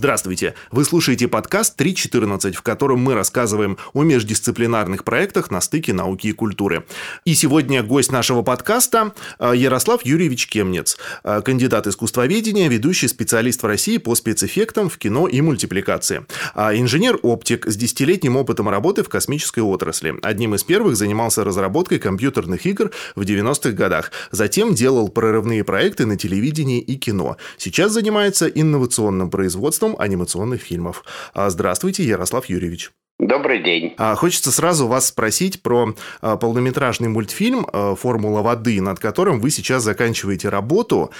Здравствуйте! Вы слушаете подкаст «3.14», в котором мы рассказываем о междисциплинарных проектах на стыке науки и культуры. И сегодня гость нашего подкаста э, Ярослав Юрьевич Кемнец, э, кандидат искусствоведения, ведущий специалист в России по спецэффектам в кино и мультипликации. А инженер-оптик с десятилетним опытом работы в космической отрасли. Одним из первых занимался разработкой компьютерных игр в 90-х годах. Затем делал прорывные проекты на телевидении и кино. Сейчас занимается инновационным производством производством анимационных фильмов. А, здравствуйте, Ярослав Юрьевич. Добрый день. А, хочется сразу вас спросить про а, полнометражный мультфильм «Формула воды», над которым вы сейчас заканчиваете работу.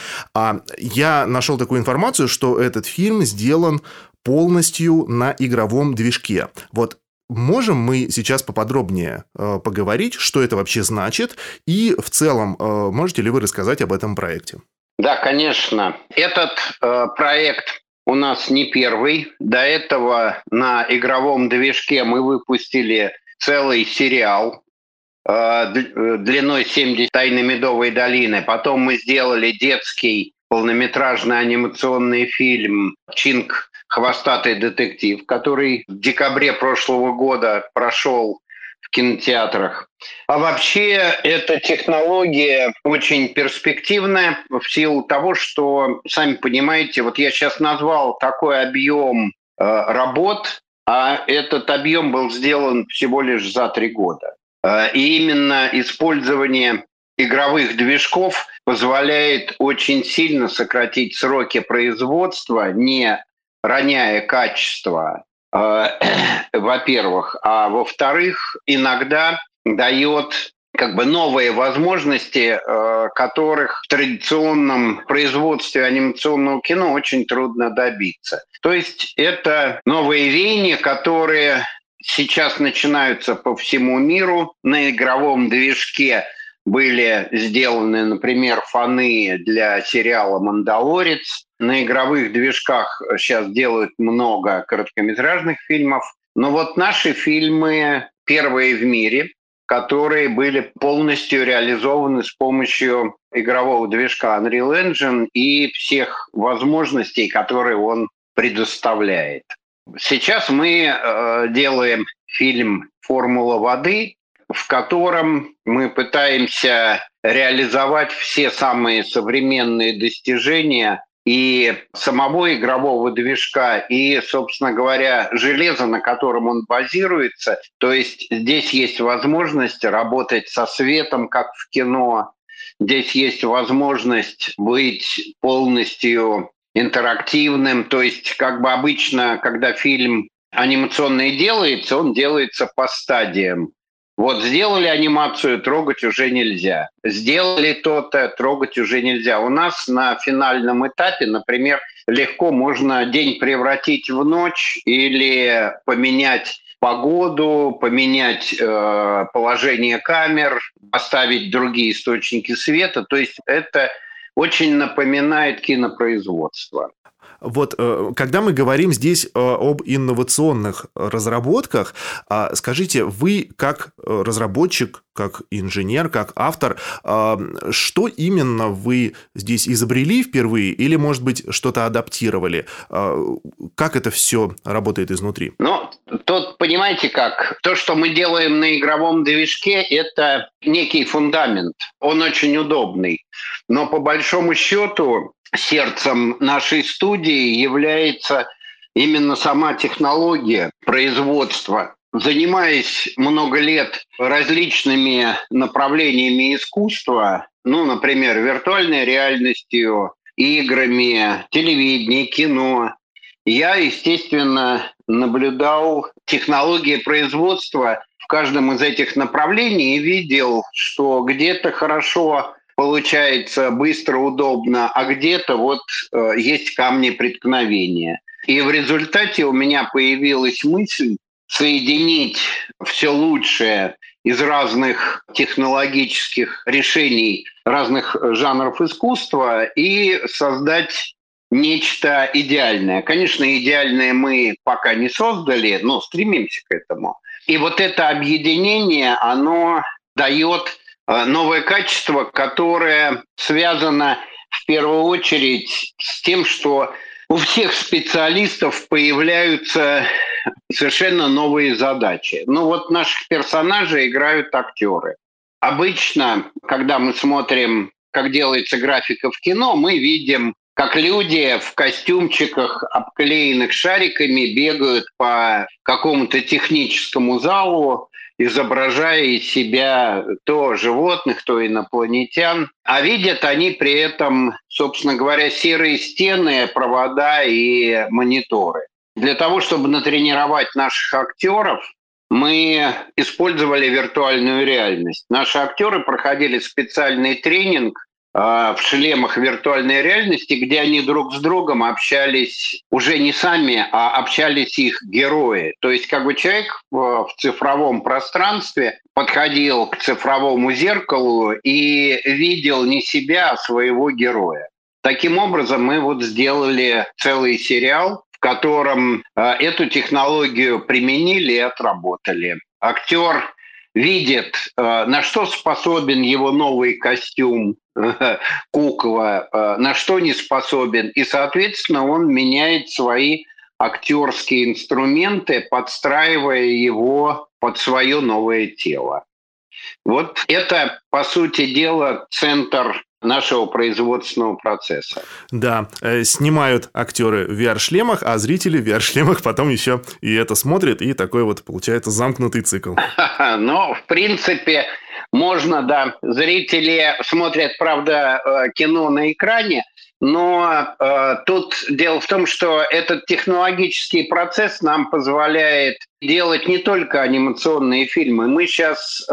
Я нашел такую информацию, что этот фильм сделан полностью на игровом движке. Вот Можем мы сейчас поподробнее поговорить, что это вообще значит, и в целом можете ли вы рассказать об этом проекте? Да, конечно. Этот э, проект у нас не первый. До этого на игровом движке мы выпустили целый сериал э, э длиной 70 «Тайны Медовой долины». Потом мы сделали детский полнометражный анимационный фильм «Чинг. Хвостатый детектив», который в декабре прошлого года прошел кинотеатрах. А вообще эта технология очень перспективная в силу того, что, сами понимаете, вот я сейчас назвал такой объем э, работ, а этот объем был сделан всего лишь за три года. Э, и именно использование игровых движков позволяет очень сильно сократить сроки производства, не роняя качество во-первых. А во-вторых, иногда дает как бы новые возможности, э, которых в традиционном производстве анимационного кино очень трудно добиться. То есть это новые веяния, которые сейчас начинаются по всему миру на игровом движке были сделаны, например, фоны для сериала «Мандалорец». На игровых движках сейчас делают много короткометражных фильмов. Но вот наши фильмы первые в мире, которые были полностью реализованы с помощью игрового движка Unreal Engine и всех возможностей, которые он предоставляет. Сейчас мы э, делаем фильм «Формула воды», в котором мы пытаемся реализовать все самые современные достижения и самого игрового движка, и, собственно говоря, железа, на котором он базируется. То есть здесь есть возможность работать со светом, как в кино. Здесь есть возможность быть полностью интерактивным. То есть, как бы обычно, когда фильм анимационный делается, он делается по стадиям. Вот сделали анимацию, трогать уже нельзя. Сделали то-то, трогать уже нельзя. У нас на финальном этапе, например, легко можно день превратить в ночь или поменять погоду, поменять э, положение камер, поставить другие источники света. То есть это очень напоминает кинопроизводство. Вот э, когда мы говорим здесь э, об инновационных разработках, а, скажите, вы как э, разработчик, как инженер, как автор, а, что именно вы здесь изобрели впервые или, может быть, что-то адаптировали? А, как это все работает изнутри? Ну, тут понимаете как, то, что мы делаем на игровом движке, это некий фундамент. Он очень удобный. Но по большому счету сердцем нашей студии является именно сама технология производства. Занимаясь много лет различными направлениями искусства, ну, например, виртуальной реальностью, играми, телевидением, кино, я, естественно, наблюдал технологии производства в каждом из этих направлений и видел, что где-то хорошо получается быстро, удобно, а где-то вот э, есть камни преткновения. И в результате у меня появилась мысль соединить все лучшее из разных технологических решений разных жанров искусства и создать нечто идеальное. Конечно, идеальное мы пока не создали, но стремимся к этому. И вот это объединение, оно дает Э, новое качество, которое связано в первую очередь с тем, что у всех специалистов появляются совершенно новые задачи. Ну вот наших персонажей играют актеры. Обычно, когда мы смотрим, как делается графика в кино, мы видим, как люди в костюмчиках, обклеенных шариками, бегают по какому-то техническому залу, изображая из себя то животных, то инопланетян. А видят они при этом, собственно говоря, серые стены, провода и мониторы. Для того, чтобы натренировать наших актеров, мы использовали виртуальную реальность. Наши актеры проходили специальный тренинг в шлемах виртуальной реальности, где они друг с другом общались уже не сами, а общались их герои. То есть как бы человек в цифровом пространстве подходил к цифровому зеркалу и видел не себя, а своего героя. Таким образом, мы вот сделали целый сериал, в котором а, эту технологию применили и отработали. Актер видит, а, на что способен его новый костюм, кукла, э, на что не способен. И, соответственно, он меняет свои актерские инструменты, подстраивая его под свое новое тело. Вот это, по сути дела, центр нашего производственного процесса. Да, э, снимают актеры в VR-шлемах, а зрители в VR-шлемах потом еще и это смотрят, и такой вот получается замкнутый цикл. Но, в принципе, можно, да, зрители смотрят, правда, э, кино на экране, но э, тут дело в том, что этот технологический процесс нам позволяет делать не только анимационные фильмы. Мы сейчас э,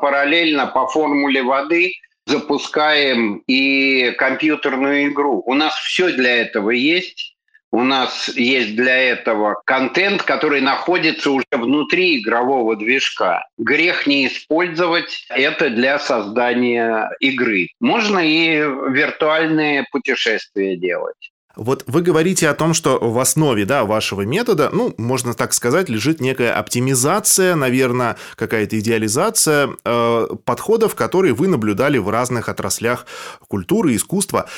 параллельно по формуле воды запускаем и компьютерную игру. У нас все для этого есть. У нас есть для этого контент, который находится уже внутри игрового движка. Грех не использовать это для создания игры. Можно и виртуальные путешествия делать. Вот вы говорите о том, что в основе да, вашего метода, ну, можно так сказать, лежит некая оптимизация, наверное, какая-то идеализация э, подходов, которые вы наблюдали в разных отраслях культуры, искусства.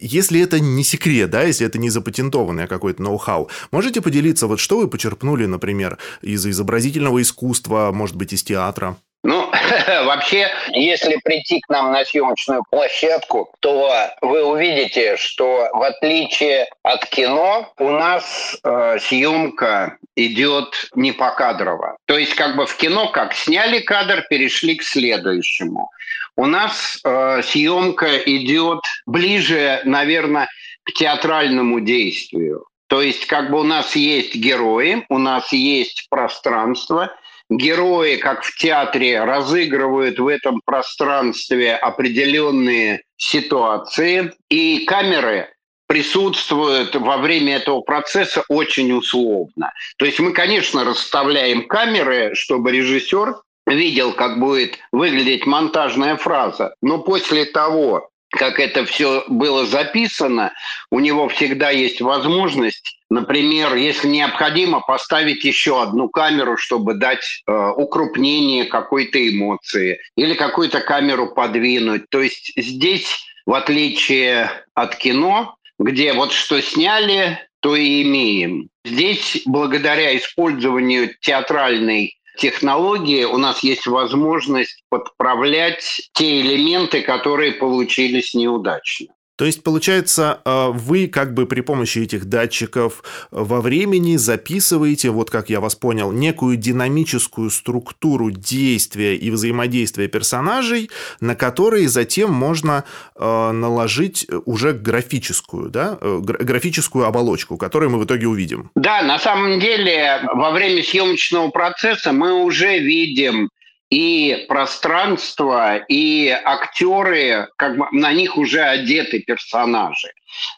Если это не секрет, да, если это не запатентованное какое-то ноу-хау, можете поделиться, вот что вы почерпнули, например, из изобразительного искусства, может быть, из театра? Ну, вообще, если прийти к нам на съемочную площадку, то вы увидите, что в отличие от кино, у нас э, съемка идет не покадрово. То есть как бы в кино как сняли кадр, перешли к следующему. У нас э, съемка идет ближе, наверное, к театральному действию. То есть как бы у нас есть герои, у нас есть пространство – герои, как в театре, разыгрывают в этом пространстве определенные ситуации, и камеры присутствуют во время этого процесса очень условно. То есть мы, конечно, расставляем камеры, чтобы режиссер видел, как будет выглядеть монтажная фраза, но после того, как это все было записано, у него всегда есть возможность, например, если необходимо, поставить еще одну камеру, чтобы дать э, укрупнение какой-то эмоции, или какую-то камеру подвинуть. То есть здесь, в отличие от кино, где вот что сняли, то и имеем. Здесь, благодаря использованию театральной технологии у нас есть возможность подправлять те элементы, которые получились неудачно. То есть, получается, э, вы как бы при помощи этих датчиков во времени записываете, вот как я вас понял, некую динамическую структуру действия и взаимодействия персонажей, на которые затем можно э, наложить уже графическую, да, э, графическую оболочку, которую мы в итоге увидим. Да, на самом деле во время съемочного процесса мы уже видим и пространство, и актеры, как бы на них уже одеты персонажи.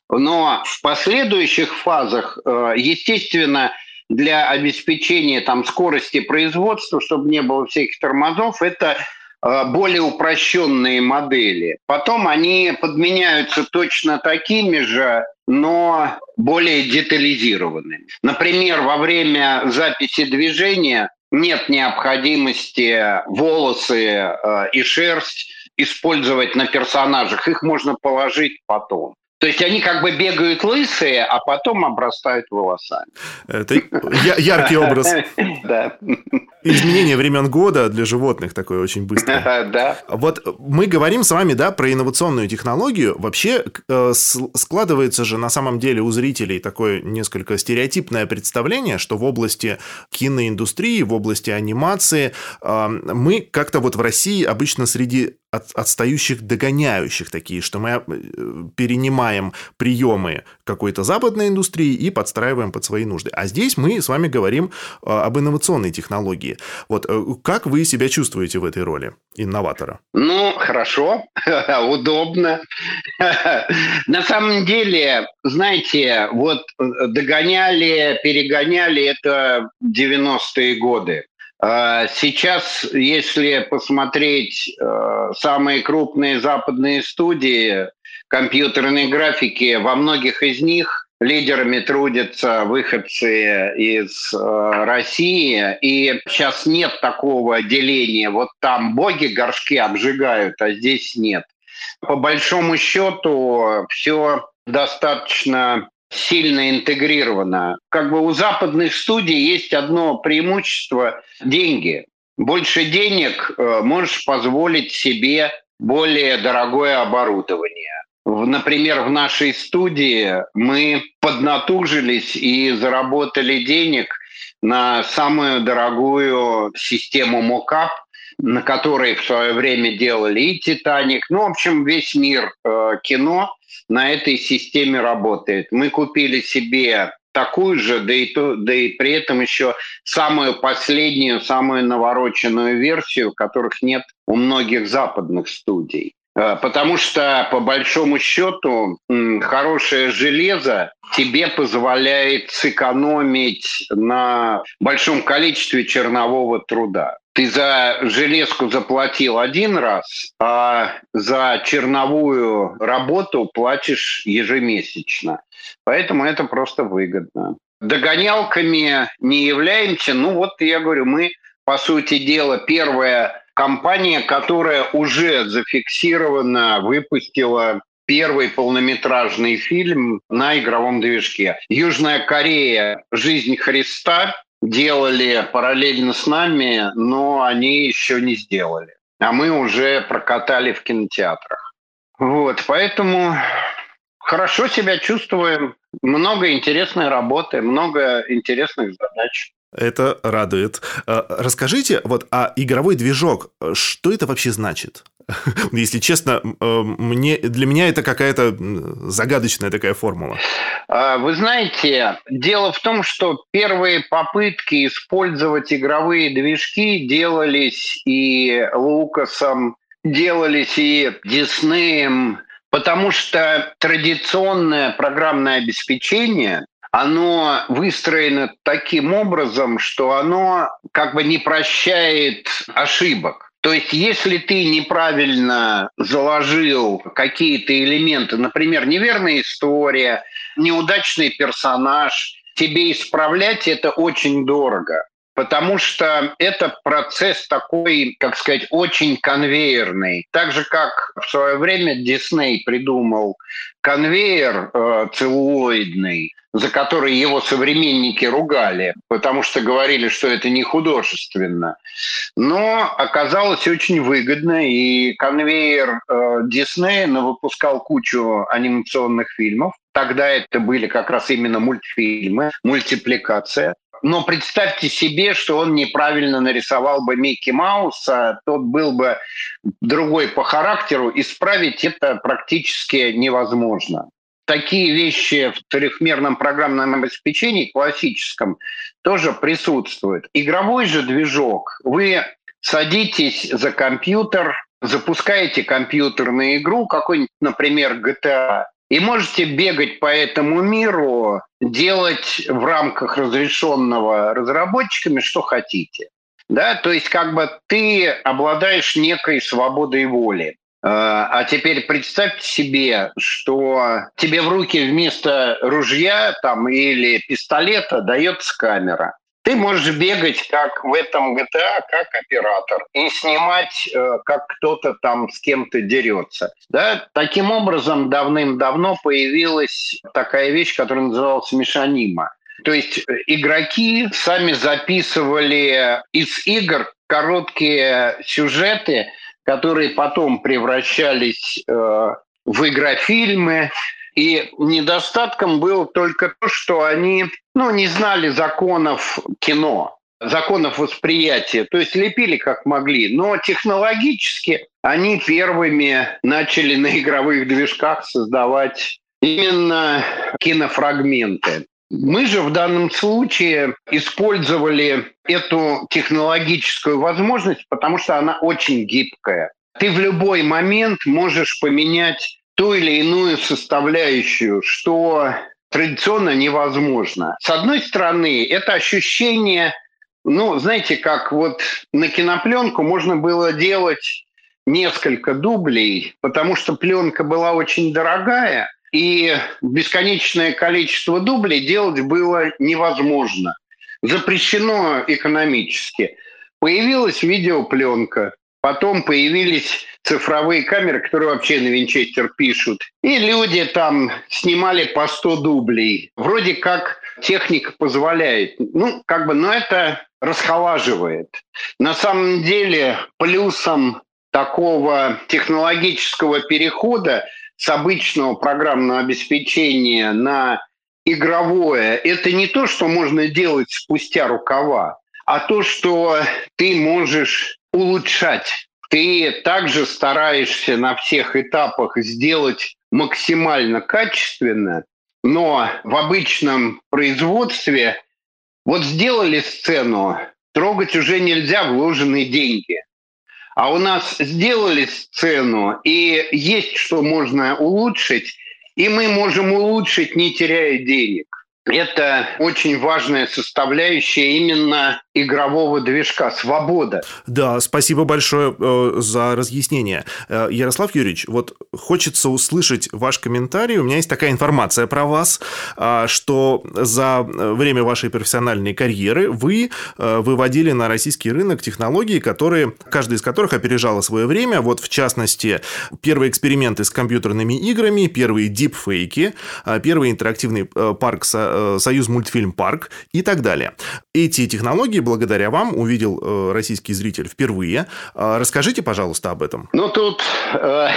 Но в последующих фазах, э, естественно, для обеспечения там, скорости производства, чтобы не было всяких тормозов, это э, более упрощенные модели. Потом они подменяются точно такими же, но более детализированными. Например, во время записи движения нет необходимости волосы э, и шерсть использовать на персонажах. Их можно положить потом. То есть они как бы бегают лысые, а потом обрастают волосами. Это яркий образ. Да. Изменение времен года для животных такое очень быстрое. Да. Вот мы говорим с вами, да, про инновационную технологию. Вообще э, складывается же на самом деле у зрителей такое несколько стереотипное представление, что в области киноиндустрии, в области анимации э, мы как-то вот в России обычно среди от, отстающих догоняющих такие, что мы э, перенимаем приемы какой-то западной индустрии и подстраиваем под свои нужды. А здесь мы с вами говорим э, об инновационной технологии. Вот э, как вы себя чувствуете в этой роли инноватора? Ну, хорошо, удобно. На самом деле, знаете, вот догоняли, перегоняли это 90-е годы. А, сейчас, если посмотреть э, самые крупные западные студии компьютерной графики, во многих из них лидерами трудятся выходцы из э, России, и сейчас нет такого деления. Вот там боги горшки обжигают, а здесь нет. По большому счету все достаточно сильно интегрировано. Как бы у западных студий есть одно преимущество – деньги. Больше денег э, можешь позволить себе более дорогое оборудование. Например, в нашей студии мы поднатужились и заработали денег на самую дорогую систему мокап, на которой в свое время делали и «Титаник». Ну, в общем, весь мир э, кино на этой системе работает. Мы купили себе такую же, да и, да и при этом еще самую последнюю, самую навороченную версию, которых нет у многих западных студий. Э, потому что, по большому счету, хорошее железо тебе позволяет сэкономить на большом количестве чернового труда. Ты за железку заплатил один раз, а за черновую работу платишь ежемесячно. Поэтому это просто выгодно. Догонялками не являемся. Ну вот я говорю, мы, по сути дела, первая компания, которая уже зафиксирована, выпустила первый полнометражный фильм на игровом движке. Южная Корея «Жизнь Христа» делали параллельно с нами, но они еще не сделали. А мы уже прокатали в кинотеатрах. Вот, поэтому хорошо себя чувствуем. Много интересной работы, много интересных задач. Это радует. А, расскажите, вот, а игровой движок, что это вообще значит? Если честно, э, мне, для меня это какая-то загадочная такая формула. А, вы знаете, дело в том, что первые попытки использовать игровые движки делались и Лукасом, делались и Диснеем, потому что традиционное программное обеспечение оно выстроено таким образом, что оно как бы не прощает ошибок. То есть, если ты неправильно заложил какие-то элементы, например, неверная история, неудачный персонаж, тебе исправлять это очень дорого потому что это процесс такой, как сказать, очень конвейерный. Так же, как в свое время Дисней придумал конвейер э, целлулоидный, за который его современники ругали, потому что говорили, что это не художественно. Но оказалось очень выгодно, и конвейер э, Диснея выпускал кучу анимационных фильмов. Тогда это были как раз именно мультфильмы, мультипликация. Но представьте себе, что он неправильно нарисовал бы Микки Мауса, тот был бы другой по характеру, исправить это практически невозможно. Такие вещи в трехмерном программном обеспечении классическом тоже присутствуют. Игровой же движок. Вы садитесь за компьютер, запускаете компьютерную игру, какой-нибудь, например, GTA, и можете бегать по этому миру, делать в рамках разрешенного разработчиками, что хотите. Да, то есть как бы ты обладаешь некой свободой воли. А, а теперь представьте себе, что тебе в руки вместо ружья там, или пистолета дается камера. ты можешь бегать как в этом GTA, как оператор, и снимать, э, как кто-то там с кем-то дерется. Да? Таким образом, давным-давно появилась такая вещь, которая называлась мешанима. То есть э, игроки сами записывали из игр короткие сюжеты, которые потом превращались э, в игрофильмы, и недостатком было только то, что они ну, не знали законов кино, законов восприятия. То есть лепили как могли. Но технологически они первыми начали на игровых движках создавать именно кинофрагменты. Мы же в данном случае использовали эту технологическую возможность, потому что она очень гибкая. Ты в любой момент можешь поменять ту или иную составляющую, что традиционно невозможно. С одной стороны, это ощущение, ну, знаете, как вот на кинопленку можно было делать несколько дублей, потому что пленка была очень дорогая, и бесконечное количество дублей делать было невозможно. Запрещено экономически. Появилась видеопленка, Потом появились цифровые камеры, которые вообще на Винчестер пишут. И люди там снимали по 100 дублей. Вроде как техника позволяет. Ну, как бы, но это расхолаживает. На самом деле плюсом такого технологического перехода с обычного программного обеспечения на игровое, это не то, что можно делать спустя рукава, а то, что ты можешь улучшать. Ты также стараешься на всех этапах сделать максимально качественно, но в обычном производстве вот сделали сцену, трогать уже нельзя вложенные деньги. А у нас сделали сцену, и есть что можно улучшить, и мы можем улучшить, не теряя денег. Это очень важная составляющая именно игрового движка «Свобода». Да, спасибо большое э, за разъяснение. Э, Ярослав Юрьевич, вот хочется услышать ваш комментарий. У меня есть такая информация про вас, э, что за время вашей профессиональной карьеры вы э, выводили на российский рынок технологии, которые, каждая из которых опережала свое время. Вот, в частности, первые эксперименты с компьютерными играми, первые дипфейки, э, первый интерактивный э, парк э, «Союз мультфильм парк» и так далее. Эти технологии благодаря вам увидел э, российский зритель впервые. Э, расскажите, пожалуйста, об этом. Ну, тут, э,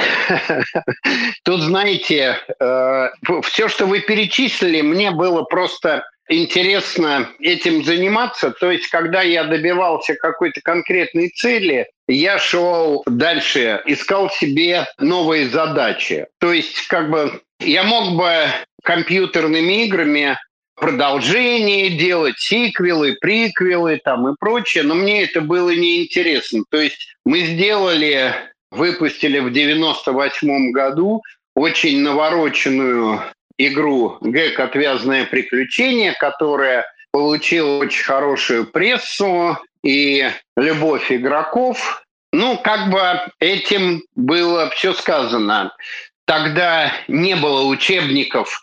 тут знаете, э, все, что вы перечислили, мне было просто интересно этим заниматься. То есть, когда я добивался какой-то конкретной цели, я шел дальше, искал себе новые задачи. То есть, как бы, я мог бы компьютерными играми продолжение делать, сиквелы, приквелы там и прочее, но мне это было неинтересно. То есть мы сделали, выпустили в 98 году очень навороченную игру «Гэг. Отвязное приключение», которая получила очень хорошую прессу и любовь игроков. Ну, как бы этим было все сказано. Тогда не было учебников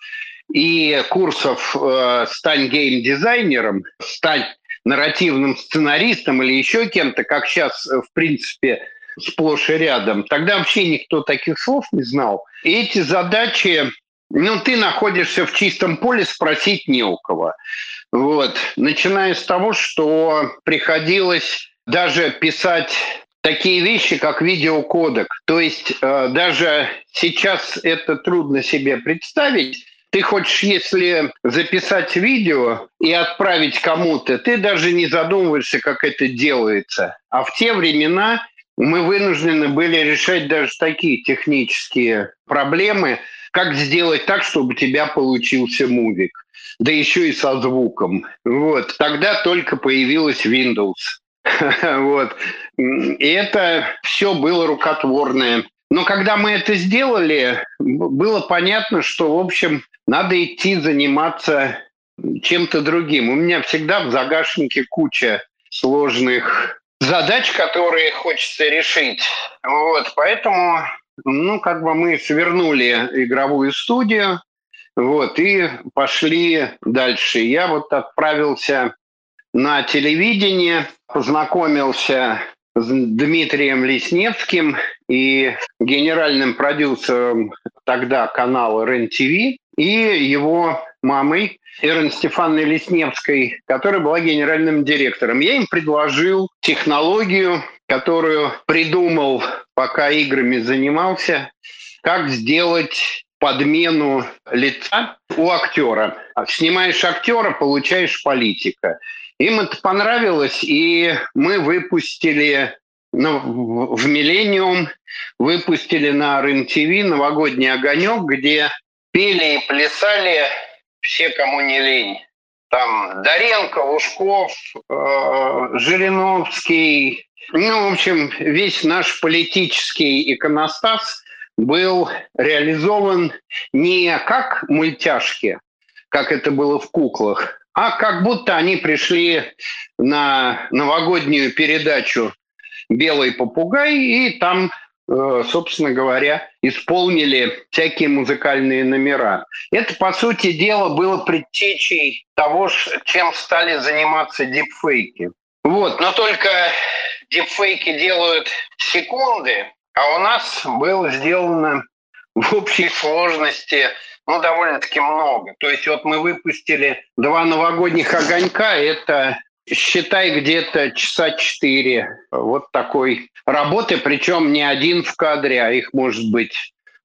и курсов э, «Стань гейм-дизайнером», «Стань нарративным сценаристом» или еще кем-то, как сейчас, э, в принципе, сплошь и рядом. Тогда вообще никто таких слов не знал. И эти задачи, ну, ты находишься в чистом поле, спросить не у кого. Вот. Начиная с того, что приходилось даже писать такие вещи, как видеокодек. То есть э, даже сейчас это трудно себе представить, ты хочешь, если записать видео и отправить кому-то, ты даже не задумываешься, как это делается. А в те времена мы вынуждены были решать даже такие технические проблемы, как сделать так, чтобы у тебя получился мувик, да еще и со звуком. Вот. Тогда только появилась Windows. Вот. И это все было рукотворное. Но когда мы это сделали, было понятно, что, в общем, надо идти заниматься чем-то другим. У меня всегда в загашнике куча сложных задач, которые хочется решить. Вот, поэтому, ну, как бы мы свернули игровую студию, вот, и пошли дальше. Я вот отправился на телевидение, познакомился с Дмитрием Лесневским и генеральным продюсером тогда канала РЕН-ТВ и его мамой Ирен Стефановной Лесневской, которая была генеральным директором. Я им предложил технологию, которую придумал, пока играми занимался, как сделать подмену лица у актера. Снимаешь актера, получаешь политика. Им это понравилось, и мы выпустили ну, в «Миллениум», выпустили на РЕН-ТВ «Новогодний огонек», где пели и плясали все, кому не лень. Там Даренко, Лужков, э, Жириновский. Ну, в общем, весь наш политический иконостас был реализован не как мультяшки, как это было в куклах, а как будто они пришли на новогоднюю передачу «Белый попугай», и там, собственно говоря, исполнили всякие музыкальные номера. Это, по сути дела, было предтечей того, чем стали заниматься дипфейки. Вот, но только дипфейки делают секунды, а у нас было сделано в общей сложности ну, довольно-таки много. То есть вот мы выпустили два новогодних огонька, это считай где-то часа четыре вот такой работы, причем не один в кадре, а их может быть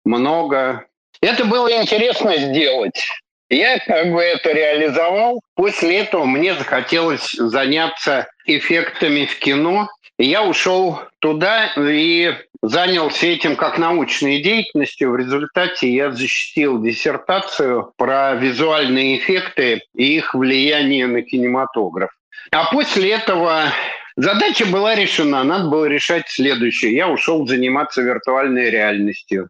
много. Это было интересно сделать. Я как бы это реализовал. После этого мне захотелось заняться эффектами в кино. Я ушел туда и занялся этим как научной деятельностью. В результате я защитил диссертацию про визуальные эффекты и их влияние на кинематограф. А после этого задача была решена. Надо было решать следующее. Я ушел заниматься виртуальной реальностью.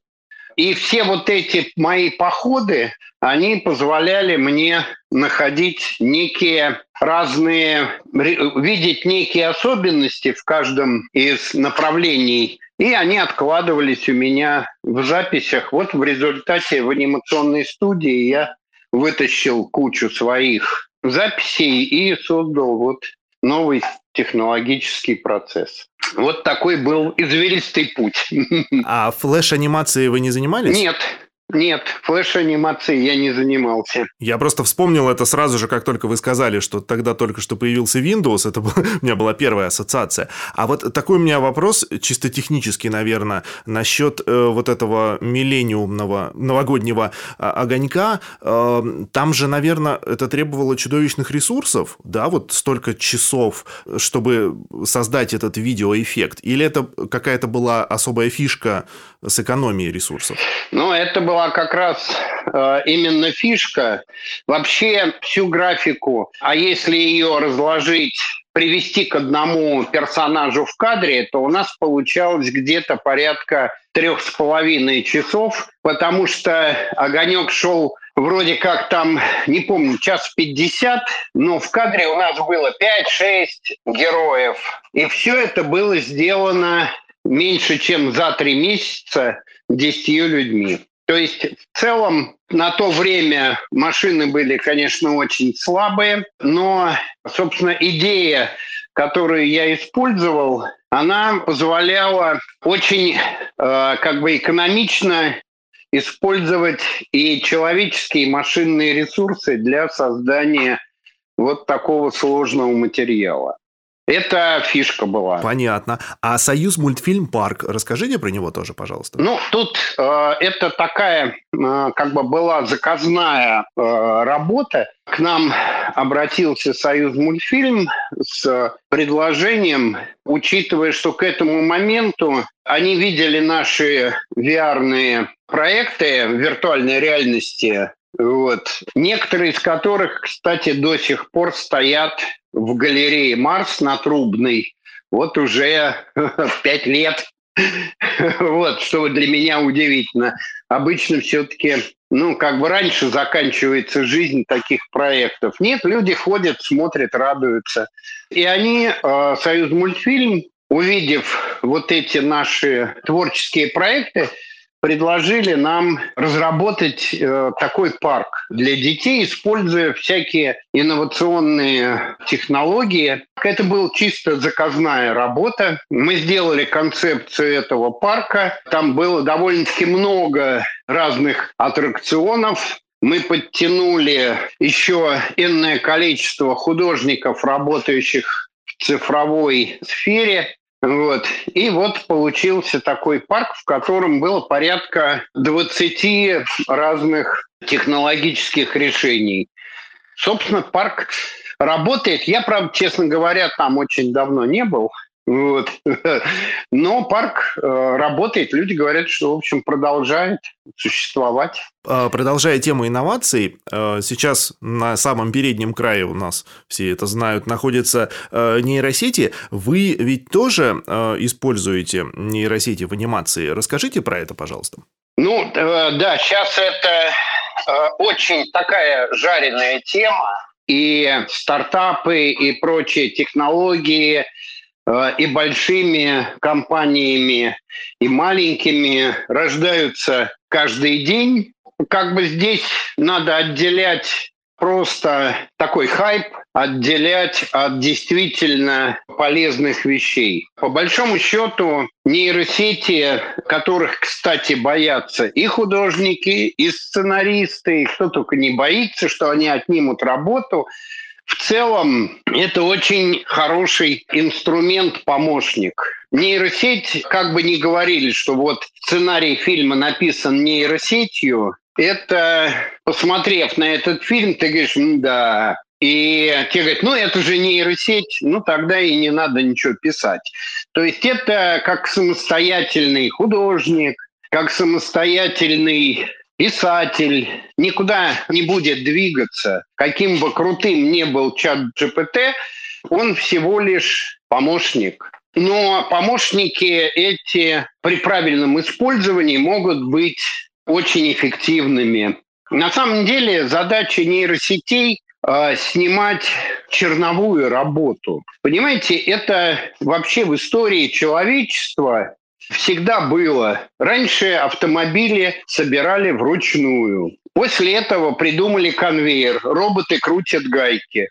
И все вот эти мои походы, они позволяли мне находить некие разные, видеть некие особенности в каждом из направлений и они откладывались у меня в записях. Вот в результате в анимационной студии я вытащил кучу своих записей и создал вот новый технологический процесс. Вот такой был извилистый путь. А флеш-анимацией вы не занимались? Нет, нет, флеш-анимацией я не занимался. Я просто вспомнил это сразу же, как только вы сказали, что тогда только что появился Windows, это был, у меня была первая ассоциация. А вот такой у меня вопрос, чисто технический, наверное, насчет э, вот этого миллениумного новогоднего э, огонька. Э, там же, наверное, это требовало чудовищных ресурсов, да, вот столько часов, чтобы создать этот видеоэффект? Или это какая-то была особая фишка с экономией ресурсов? Ну, это была как раз э, именно фишка. Вообще всю графику, а если ее разложить привести к одному персонажу в кадре, то у нас получалось где-то порядка трех с половиной часов, потому что огонек шел вроде как там, не помню, час пятьдесят, но в кадре у нас было 5-6 героев. И все это было сделано меньше, чем за три месяца десятью людьми. То есть в целом на то время машины были, конечно, очень слабые, но, собственно, идея, которую я использовал, она позволяла очень э, как бы экономично использовать и человеческие, и машинные ресурсы для создания вот такого сложного материала. Это фишка была. Понятно. А Союз мультфильм Парк, расскажите про него тоже, пожалуйста. Ну, тут э, это такая, э, как бы была заказная э, работа. К нам обратился Союз мультфильм с предложением, учитывая, что к этому моменту они видели наши VR проекты виртуальной реальности вот. Некоторые из которых, кстати, до сих пор стоят в галерее Марс на Трубной. Вот уже пять лет. Вот, что для меня удивительно. Обычно все-таки, ну, как бы раньше заканчивается жизнь таких проектов. Нет, люди ходят, смотрят, радуются. И они, э, Союз мультфильм, увидев вот эти наши творческие проекты, предложили нам разработать э, такой парк для детей, используя всякие инновационные технологии. Это была чисто заказная работа. Мы сделали концепцию этого парка. Там было довольно-таки много разных аттракционов, мы подтянули еще энное количество художников, работающих в цифровой сфере. Вот. И вот получился такой парк, в котором было порядка 20 разных технологических решений. Собственно, парк работает. Я, правда, честно говоря, там очень давно не был. Вот. Но парк э, работает. Люди говорят, что, в общем, продолжает существовать. А, продолжая тему инноваций, э, сейчас на самом переднем крае у нас, все это знают, находятся э, нейросети. Вы ведь тоже используете нейросети в анимации. Расскажите про это, пожалуйста. Ну, да, сейчас это очень такая жареная тема. И стартапы, и прочие технологии – и большими компаниями, и маленькими рождаются каждый день. Как бы здесь надо отделять просто такой хайп, отделять от действительно полезных вещей. По большому счету, нейросети, которых, кстати, боятся и художники, и сценаристы, и кто только не боится, что они отнимут работу, в целом это очень хороший инструмент-помощник. Нейросеть, как бы ни говорили, что вот сценарий фильма написан нейросетью, это, посмотрев на этот фильм, ты говоришь, да, и тебе говорят, ну это же нейросеть, ну тогда и не надо ничего писать. То есть это как самостоятельный художник, как самостоятельный писатель никуда не будет двигаться, каким бы крутым ни был чат GPT, он всего лишь помощник. Но помощники эти при правильном использовании могут быть очень эффективными. На самом деле задача нейросетей э, снимать черновую работу. Понимаете, это вообще в истории человечества всегда было. Раньше автомобили собирали вручную. После этого придумали конвейер. Роботы крутят гайки.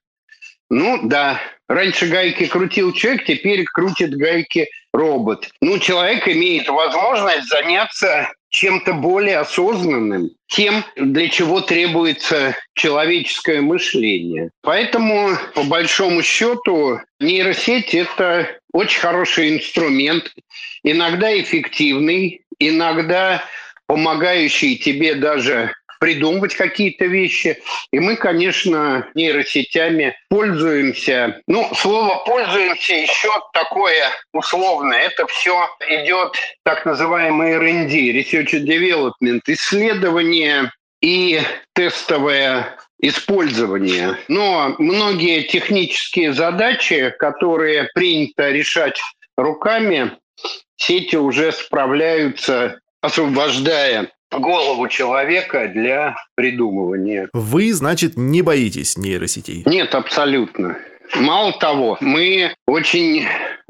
Ну да, раньше гайки крутил человек, теперь крутит гайки робот. Ну, человек имеет возможность заняться чем-то более осознанным, тем, для чего требуется человеческое мышление. Поэтому, по большому счету, нейросеть – это очень хороший инструмент, иногда эффективный, иногда помогающий тебе даже придумывать какие-то вещи. И мы, конечно, нейросетями пользуемся. Ну, слово «пользуемся» еще такое условное. Это все идет так называемый R&D, Research and Development, исследование и тестовое использование. Но многие технические задачи, которые принято решать руками, сети уже справляются, освобождая голову человека для придумывания. Вы, значит, не боитесь нейросетей? Нет, абсолютно. Мало того, мы очень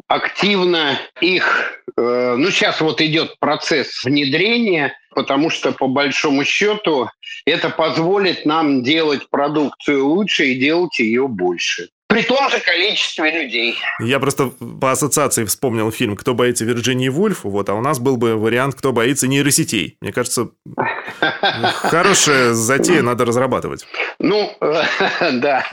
активно их, э, ну сейчас вот идет процесс внедрения, потому что по большому счету это позволит нам делать продукцию лучше и делать ее больше при том же количестве людей. Я просто по ассоциации вспомнил фильм «Кто боится Вирджинии Вульф», вот, а у нас был бы вариант «Кто боится нейросетей». Мне кажется, хорошая затея надо разрабатывать. Ну, да.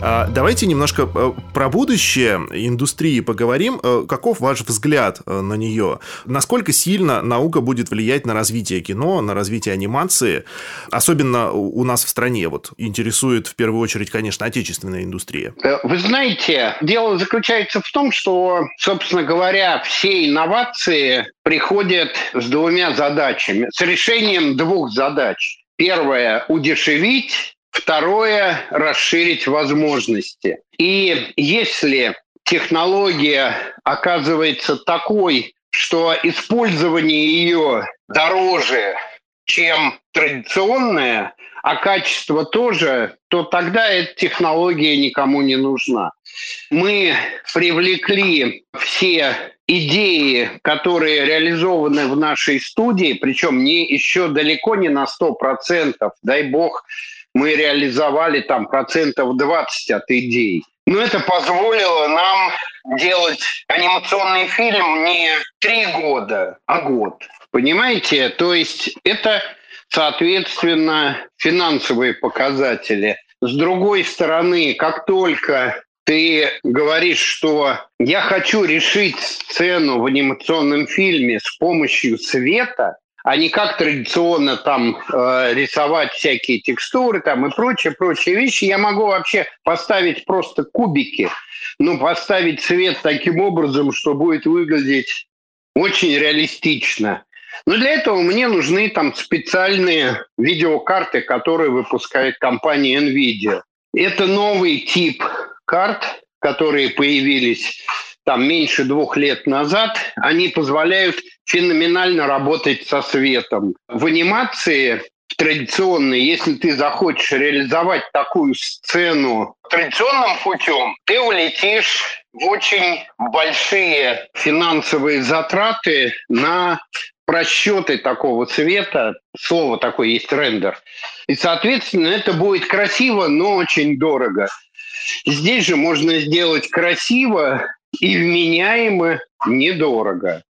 Давайте немножко э, про будущее индустрии поговорим. Э, каков ваш взгляд э, на нее? Насколько сильно наука будет влиять на развитие кино, на развитие анимации? Особенно у нас в стране вот интересует в первую очередь, конечно, отечественная индустрия. Вы знаете, дело заключается в том, что, собственно говоря, все инновации приходят с двумя задачами, с решением двух задач. Первое – удешевить Второе – расширить возможности. И если технология оказывается такой, что использование ее дороже, чем традиционная, а качество тоже, то тогда эта технология никому не нужна. Мы привлекли все идеи, которые реализованы в нашей студии, причем не еще далеко не на 100%, дай бог, мы реализовали там процентов 20 от идей. Но это позволило нам делать анимационный фильм не три года, а год. Понимаете? То есть это, соответственно, финансовые показатели. С другой стороны, как только ты говоришь, что я хочу решить сцену в анимационном фильме с помощью света, а не как традиционно там э, рисовать всякие текстуры там и прочие, прочие вещи. Я могу вообще поставить просто кубики, ну, поставить цвет таким образом, что будет выглядеть очень реалистично. Но для этого мне нужны там специальные видеокарты, которые выпускает компания NVIDIA. Это новый тип карт, которые появились там меньше двух лет назад, они позволяют феноменально работать со светом. В анимации традиционной, если ты захочешь реализовать такую сцену традиционным путем, ты улетишь в очень большие финансовые затраты на просчеты такого цвета, слово такое есть рендер. И, соответственно, это будет красиво, но очень дорого. Здесь же можно сделать красиво и вменяемо недорого.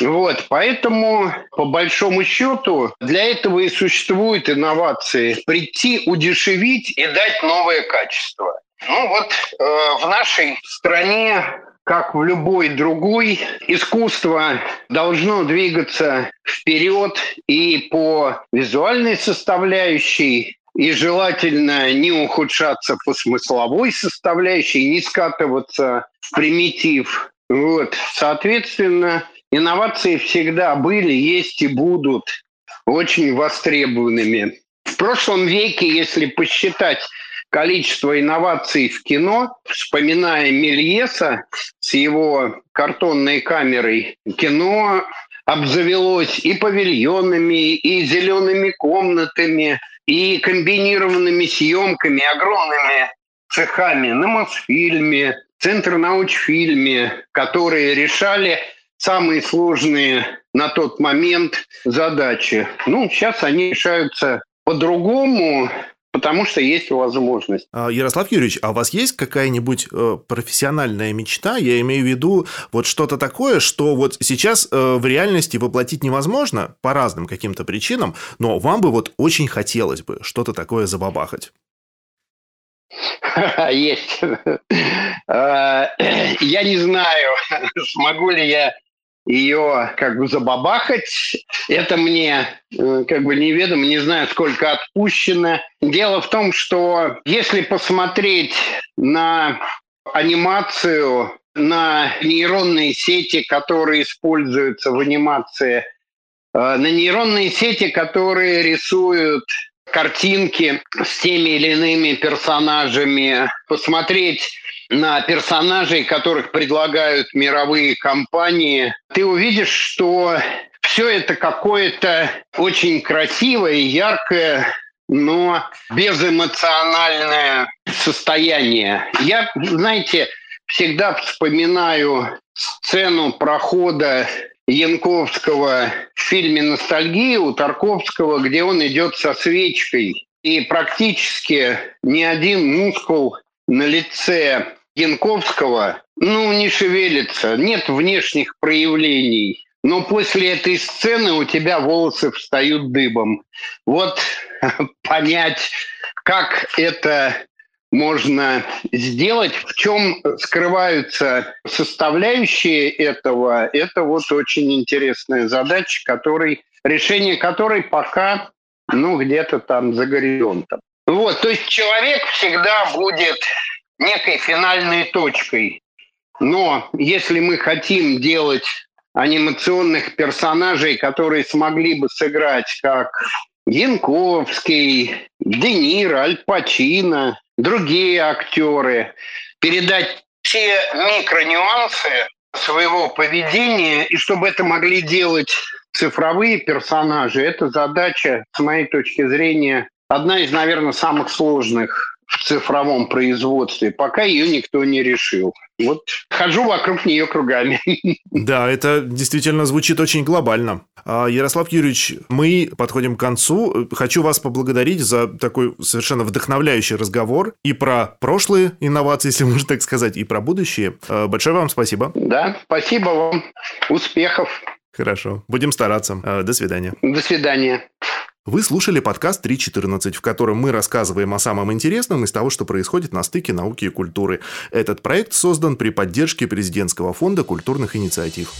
Вот, поэтому, по большому счету, для этого и существуют инновации. Прийти, удешевить и дать новое качество. Ну вот э, в нашей стране как в любой другой, искусство должно двигаться вперед и по визуальной составляющей, и желательно не ухудшаться по смысловой составляющей, не скатываться в примитив. Вот. Соответственно, инновации всегда были, есть и будут очень востребованными. В прошлом веке, если посчитать количество инноваций в кино, вспоминая Мельеса с его картонной камерой, кино обзавелось и павильонами, и зелеными комнатами, и комбинированными съемками, огромными цехами на Мосфильме, Центр научфильме, которые решали самые сложные на тот момент задачи. Ну, сейчас они решаются по-другому, потому что есть возможность. А, Ярослав Юрьевич, а у вас есть какая-нибудь э, профессиональная мечта? Я имею в виду вот что-то такое, что вот сейчас э, в реальности воплотить невозможно по разным каким-то причинам, но вам бы вот очень хотелось бы что-то такое забабахать. Есть. А, я не знаю, смогу ли я ее как бы забабахать. Это мне э, как бы неведомо, не знаю, сколько отпущено. Дело в том, что если посмотреть на анимацию, на нейронные сети, которые используются в анимации, э, на нейронные сети, которые рисуют картинки с теми или иными персонажами, посмотреть на персонажей, которых предлагают мировые компании, ты увидишь, что все это какое-то очень красивое, яркое, но безэмоциональное состояние. Я, знаете, всегда вспоминаю сцену прохода Янковского в фильме «Ностальгия» у Тарковского, где он идет со свечкой. И практически ни один мускул на лице Янковского, ну, не шевелится, нет внешних проявлений. Но после этой сцены у тебя волосы встают дыбом. Вот понять, как это можно сделать, в чем скрываются составляющие этого, это вот очень интересная задача, который, решение которой пока ну, где-то там за горизонтом. Вот, то есть человек всегда будет некой финальной точкой. Но если мы хотим делать анимационных персонажей, которые смогли бы сыграть как Янковский, Де Ниро, Аль Пачино, другие актеры, передать все микронюансы своего поведения, и чтобы это могли делать цифровые персонажи – это задача, с моей точки зрения, одна из, наверное, самых сложных в цифровом производстве, пока ее никто не решил. Вот хожу вокруг нее кругами. Да, это действительно звучит очень глобально. А, Ярослав Юрьевич, мы подходим к концу. Хочу вас поблагодарить за такой совершенно вдохновляющий разговор и про прошлые инновации, если можно так сказать, и про будущее. А, большое вам спасибо. Да, спасибо вам. Успехов. Хорошо. Будем стараться. А, до свидания. До свидания. Вы слушали подкаст 3.14, в котором мы рассказываем о самом интересном из того, что происходит на стыке науки и культуры. Этот проект создан при поддержке Президентского фонда культурных инициатив.